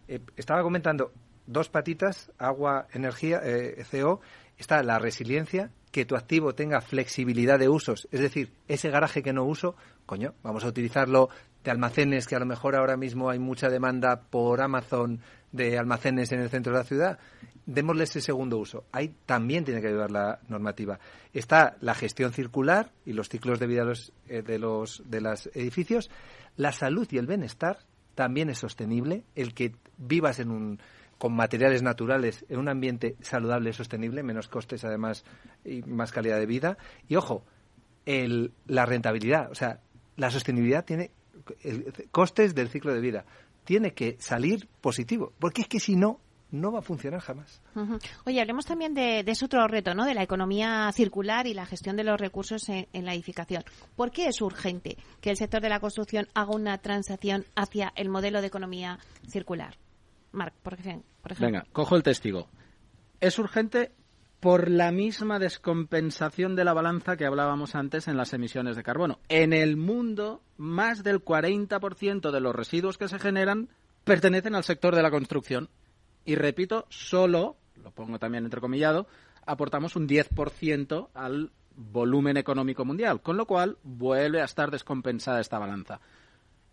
Eh, estaba comentando dos patitas, agua, energía, eh, CO. Está la resiliencia, que tu activo tenga flexibilidad de usos. Es decir, ese garaje que no uso, coño, vamos a utilizarlo de almacenes, que a lo mejor ahora mismo hay mucha demanda por Amazon de almacenes en el centro de la ciudad. Démosle ese segundo uso. Ahí también tiene que ayudar la normativa. Está la gestión circular y los ciclos de vida de los, eh, de los de los edificios. La salud y el bienestar también es sostenible. El que vivas en un con materiales naturales en un ambiente saludable y sostenible, menos costes además y más calidad de vida. Y ojo, el, la rentabilidad, o sea, la sostenibilidad tiene el- costes del ciclo de vida. Tiene que salir positivo, porque es que si no, no va a funcionar jamás. Oye, hablemos también de, de ese otro reto, ¿no? De la economía circular y la gestión de los recursos en, en la edificación. ¿Por qué es urgente que el sector de la construcción haga una transacción hacia el modelo de economía circular? Marc, por ejemplo. Por ejemplo. Venga, cojo el testigo. Es urgente por la misma descompensación de la balanza que hablábamos antes en las emisiones de carbono. En el mundo, más del 40% de los residuos que se generan pertenecen al sector de la construcción. Y repito, solo, lo pongo también entrecomillado, aportamos un 10% al volumen económico mundial, con lo cual vuelve a estar descompensada esta balanza.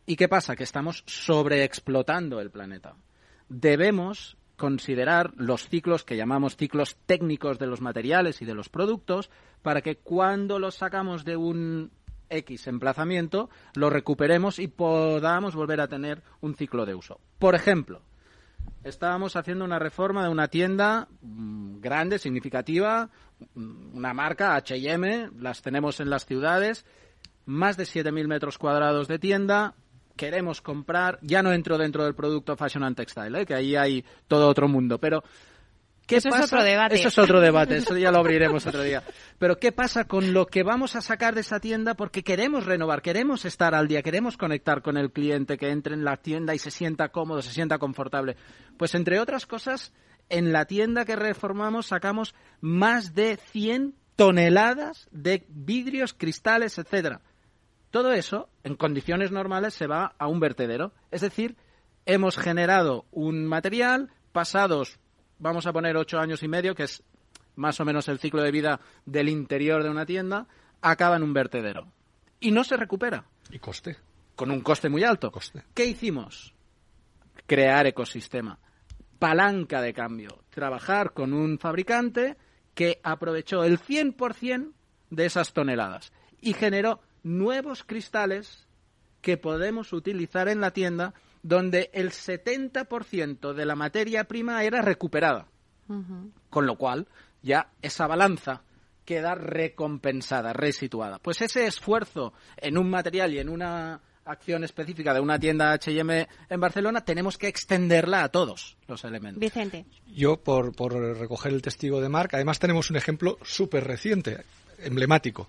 ¿Y qué pasa? Que estamos sobreexplotando el planeta. Debemos considerar los ciclos que llamamos ciclos técnicos de los materiales y de los productos para que cuando los sacamos de un X emplazamiento lo recuperemos y podamos volver a tener un ciclo de uso. Por ejemplo, estábamos haciendo una reforma de una tienda mm, grande, significativa, mm, una marca H&M, las tenemos en las ciudades, más de 7.000 metros cuadrados de tienda, queremos comprar, ya no entro dentro del producto Fashion and Textile, ¿eh? que ahí hay todo otro mundo, pero ¿qué Eso es pasa? otro debate. Eso es otro debate, eso ya lo abriremos otro día. Pero ¿qué pasa con lo que vamos a sacar de esa tienda porque queremos renovar, queremos estar al día, queremos conectar con el cliente que entre en la tienda y se sienta cómodo, se sienta confortable? Pues entre otras cosas, en la tienda que reformamos sacamos más de 100 toneladas de vidrios, cristales, etcétera. Todo eso, en condiciones normales, se va a un vertedero. Es decir, hemos generado un material, pasados, vamos a poner ocho años y medio, que es más o menos el ciclo de vida del interior de una tienda, acaba en un vertedero. Y no se recupera. ¿Y coste? Con un coste muy alto. ¿Qué hicimos? Crear ecosistema. Palanca de cambio. Trabajar con un fabricante que aprovechó el 100% de esas toneladas y generó nuevos cristales que podemos utilizar en la tienda donde el 70% de la materia prima era recuperada. Con lo cual, ya esa balanza queda recompensada, resituada. Pues ese esfuerzo en un material y en una acción específica de una tienda H&M en Barcelona, tenemos que extenderla a todos los elementos. Vicente. Yo, por, por recoger el testigo de Marc, además tenemos un ejemplo súper reciente, emblemático.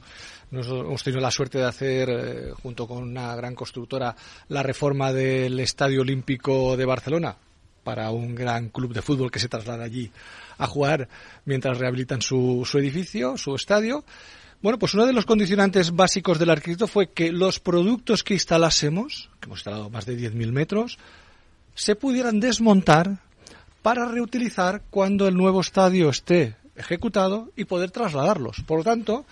Nos hemos tenido la suerte de hacer, eh, junto con una gran constructora, la reforma del Estadio Olímpico de Barcelona para un gran club de fútbol que se traslada allí a jugar mientras rehabilitan su, su edificio, su estadio. Bueno, pues uno de los condicionantes básicos del arquitecto fue que los productos que instalásemos, que hemos instalado más de 10.000 metros, se pudieran desmontar para reutilizar cuando el nuevo estadio esté ejecutado y poder trasladarlos. Por lo tanto,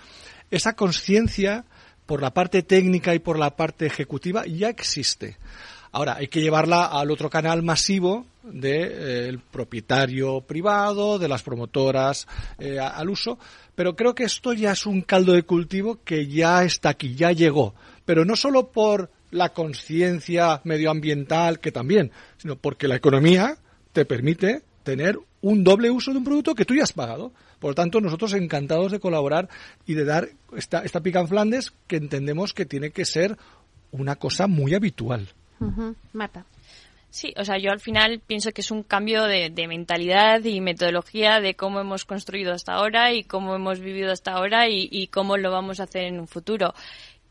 esa conciencia por la parte técnica y por la parte ejecutiva ya existe. Ahora, hay que llevarla al otro canal masivo del propietario privado, de las promotoras eh, al uso, pero creo que esto ya es un caldo de cultivo que ya está aquí, ya llegó. Pero no solo por la conciencia medioambiental, que también, sino porque la economía te permite tener un doble uso de un producto que tú ya has pagado. Por lo tanto, nosotros encantados de colaborar y de dar esta, esta pica en Flandes que entendemos que tiene que ser una cosa muy habitual. Ujú. Marta. Sí, o sea, yo al final pienso que es un cambio de, mentalidad y metodología de cómo hemos construido hasta ahora y cómo hemos vivido hasta ahora y, cómo lo vamos a hacer en un futuro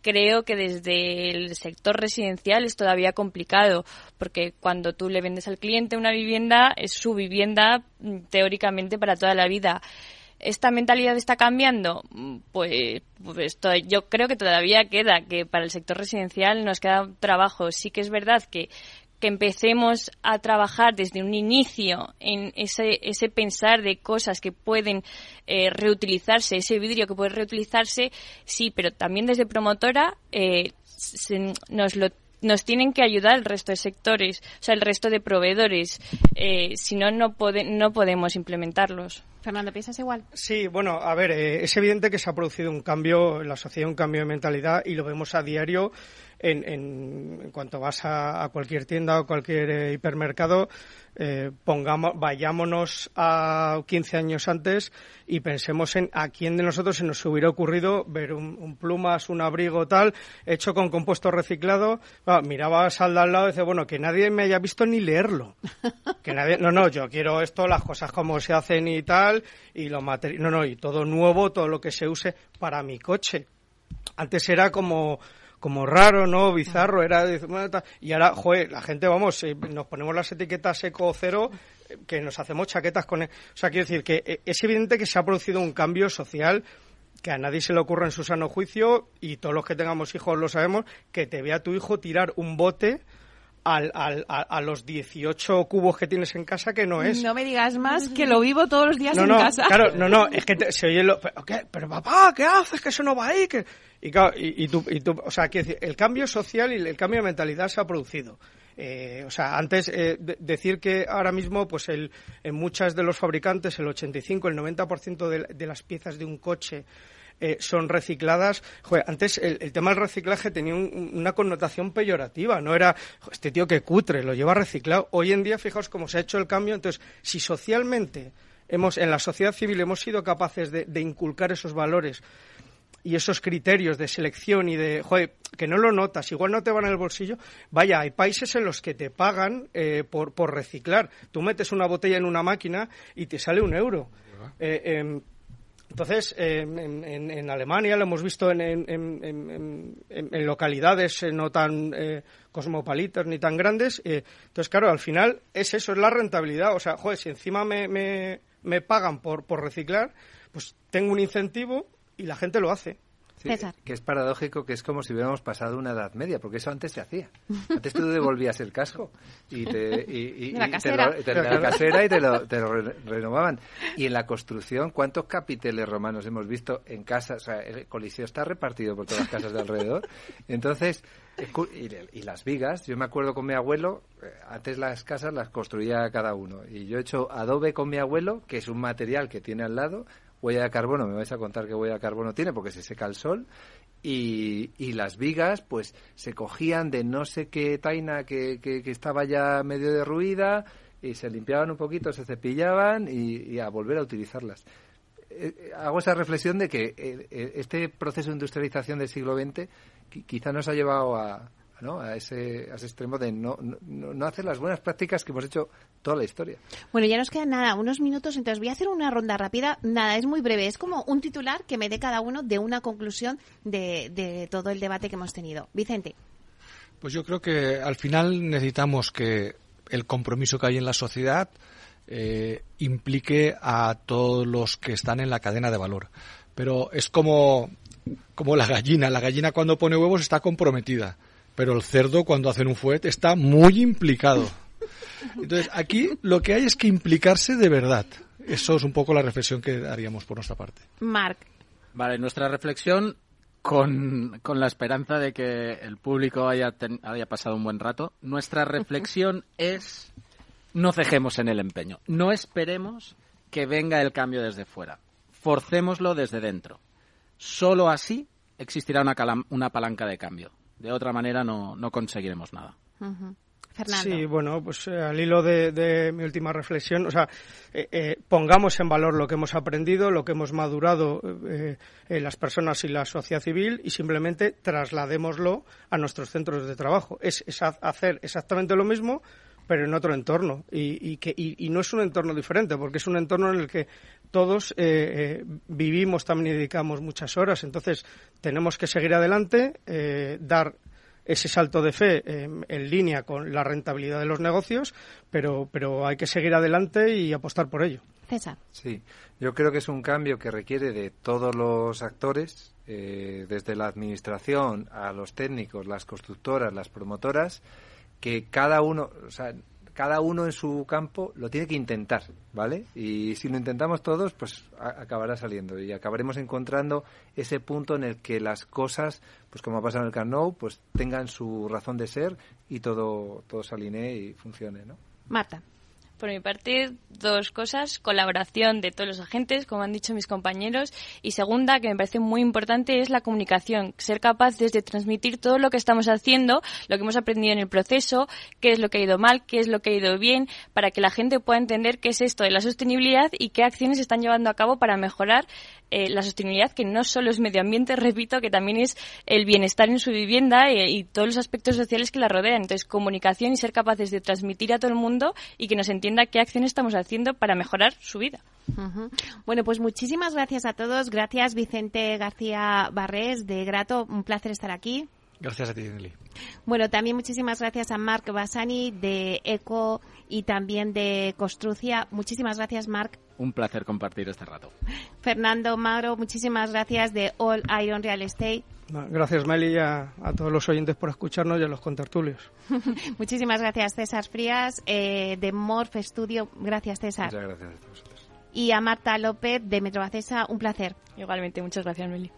creo que desde el sector residencial es todavía complicado, porque cuando tú le vendes al cliente una vivienda, es su vivienda mm, teóricamente para toda la vida. ¿Esta mentalidad está cambiando? Mm, pues, pues yo creo que todavía queda, que para el sector residencial nos queda trabajo. Sí que es verdad que que empecemos a trabajar desde un inicio en ese, ese pensar de cosas que pueden eh, reutilizarse, ese vidrio que puede reutilizarse, sí, pero también desde promotora eh, nos lo nos tienen que ayudar el resto de sectores, o sea, el resto de proveedores. Eh, si no, no, no podemos implementarlos. Fernando, ¿piensas igual? Sí, bueno, a ver, es evidente que se ha producido un cambio en la sociedad, un cambio de mentalidad y lo vemos a diario en, en, cuanto vas a, cualquier tienda o cualquier eh, hipermercado, eh, pongamos, vayámonos a 15 años antes y pensemos en a quién de nosotros se nos hubiera ocurrido ver un, plumas, un abrigo tal, hecho con compuesto reciclado. mirabas al de al lado y dices, bueno, que nadie me haya visto ni leerlo. Que nadie, no, no, yo quiero esto, las cosas como se hacen y tal, y los materiales, no, no, y todo nuevo, todo lo que se use para mi coche. Antes era como como raro, ¿no? Bizarro, era... Y ahora, joder, la gente, vamos, eh, nos ponemos las etiquetas eco cero, eh, que nos hacemos chaquetas con... E-, o sea, quiero decir que eh, es evidente que se ha producido un cambio social que a nadie se le ocurre en su sano juicio, y todos los que tengamos hijos lo sabemos, que te vea tu hijo tirar un bote al, al, a, los 18 cubos que tienes en casa que no es. No me digas más que lo vivo todos los días no, en no, casa. Claro, no, no, es que se oye lo... Pero, ¿qué? pero papá, ¿qué haces? Que eso no va ahí. Que... Y, claro, y, tú, y tú, o sea, decir, el cambio social y el cambio de mentalidad se ha producido. Eh, o sea, antes eh, decir que ahora mismo, pues el, en muchas de los fabricantes, el 85, el 90% de, de las piezas de un coche eh, son recicladas. Joder, antes el, tema del reciclaje tenía una connotación peyorativa, no era este tío que cutre, lo lleva reciclado. Hoy en día, fijaos cómo se ha hecho el cambio. Entonces, si socialmente hemos, en la sociedad civil hemos sido capaces de, inculcar esos valores y esos criterios de selección y de, joder, que no lo notas, igual no te van en el bolsillo. Vaya, hay países en los que te pagan eh, por, por reciclar. Tú metes una botella en una máquina y te sale un euro. Eh, entonces, en, Alemania lo hemos visto en, localidades eh, no tan eh, cosmopolitas ni tan grandes. Eh, entonces, claro, al final es eso, es la rentabilidad. O sea, joder, si encima me, me, pagan por, por reciclar, pues tengo un incentivo y la gente lo hace que es paradójico que es como si hubiéramos pasado una edad media, porque eso antes se hacía. Antes tú devolvías el casco y te, y, la casera. Te lo, la casera y te lo, te lo, renovaban. Y en la construcción, ¿cuántos capiteles romanos hemos visto en casas? O sea, el Coliseo está repartido por todas las casas de alrededor. Entonces, y, las vigas, yo me acuerdo con mi abuelo, eh, antes las casas las construía cada uno. Y yo he hecho adobe con mi abuelo, que es un material que tiene al lado, huella de carbono, me vais a contar qué huella de carbono tiene porque se seca el sol. Y, y las vigas, pues se cogían de no sé qué taina que, que, estaba ya medio derruida y se limpiaban un poquito, se cepillaban y, a volver a utilizarlas. Eh, eh, hago esa reflexión de que eh, este proceso de industrialización del siglo XX quizá nos ha llevado a, a, ese, a ese extremo de no, no, hacer las buenas prácticas que hemos hecho toda la historia. Bueno, ya nos quedan nada, unos minutos, entonces voy a hacer una ronda rápida. Nada, es muy breve, es como un titular que me dé cada uno de una conclusión de, de todo el debate que hemos tenido. Vicente. Pues yo creo que al final necesitamos que el compromiso que hay en la sociedad eh, implique a todos los que están en la cadena de valor. Pero es como, como la gallina. La gallina cuando pone huevos está comprometida pero el cerdo cuando hacen un fuet está muy implicado. Entonces, aquí lo que hay es que implicarse de verdad. Eso es un poco la reflexión que haríamos por nuestra parte. Marc. Vale, nuestra reflexión con, con, la esperanza de que el público haya, haya pasado un buen rato. Nuestra reflexión es no cejemos en el empeño. No esperemos que venga el cambio desde fuera. Forcémoslo desde dentro. Solo así existirá una, una palanca de cambio. De otra manera no, no conseguiremos nada. Fernando. Sí, bueno, pues eh, al hilo de, mi última reflexión, o sea, eh, eh, pongamos en valor lo que hemos aprendido, lo que hemos madurado las personas y la sociedad civil y simplemente trasladémoslo a nuestros centros de trabajo. Es, es hacer exactamente lo mismo, pero en otro entorno. Y, que, y, no es un entorno diferente, porque es un entorno en el que todos eh, eh, vivimos también y dedicamos muchas horas. Entonces, tenemos que seguir adelante, eh, dar ese salto de fe en línea con la rentabilidad de los negocios, pero, pero hay que seguir adelante y apostar por ello. César. Sí, yo creo que es un cambio que requiere de todos los actores, desde la administración a los técnicos, las constructoras, las promotoras, que cada uno, o sea, cada uno en su campo lo tiene que intentar, ¿vale? Y si lo intentamos todos, pues acabará saliendo y acabaremos encontrando ese punto en el que las cosas, pues como ha pasado en el Carnot, pues tengan su razón de ser y todo, todo se alinee y funcione, ¿no? Marta. Por mi parte, dos cosas. Colaboración de todos los agentes, como han dicho mis compañeros. Y segunda, que me parece muy importante, es la comunicación. Ser capaces de transmitir todo lo que estamos haciendo, lo que hemos aprendido en el proceso, qué es lo que ha ido mal, qué es lo que ha ido bien, para que la gente pueda entender qué es esto de la sostenibilidad y qué acciones están llevando a cabo para mejorar eh, la sostenibilidad, que no solo es medio ambiente, repito, que también es el bienestar en su vivienda eh, y todos los aspectos sociales que la rodean. Entonces, comunicación y ser capaces de transmitir a todo el mundo y que nos entienda qué acciones estamos haciendo para mejorar su vida. Bueno, pues muchísimas gracias a todos. Gracias, Vicente García Barrés, de Grato. Un placer estar aquí. Gracias a ti, Nelly. Bueno, también muchísimas gracias a Marc Basani de ECO y también de Construcia. Muchísimas gracias, Marc. Un placer compartir este rato. Fernando Magro, muchísimas gracias de All Iron Real Estate. Gracias, Meli, a, a todos los oyentes por escucharnos y a los contertulios. muchísimas gracias, César Frías, eh, de Morph Studio. Gracias, César. Muchas gracias a vosotros. Y a Marta López de Metrobacesa, un placer. Igualmente, muchas gracias, Meli.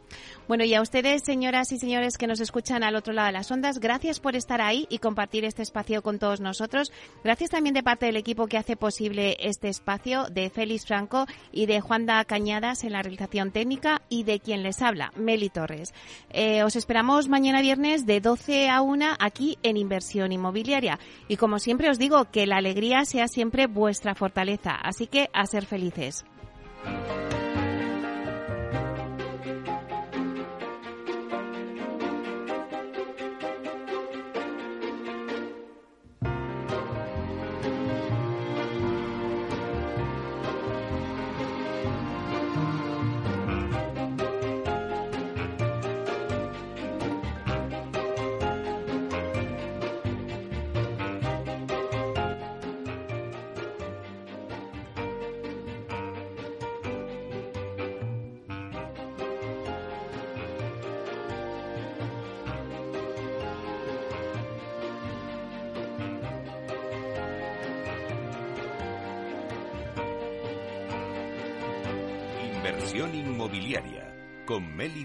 Bueno, y a ustedes, señoras y señores que nos escuchan al otro lado de las ondas, gracias por estar ahí y compartir este espacio con todos nosotros. Gracias también de parte del equipo que hace posible este espacio, de Félix Franco y de Juanda Cañadas en la realización técnica y de quien les habla, Meli Torres. Eh, os esperamos mañana viernes de 12 a 1 aquí en Inversión Inmobiliaria. Y como siempre os digo, que la alegría sea siempre vuestra fortaleza. Así que a ser felices. Con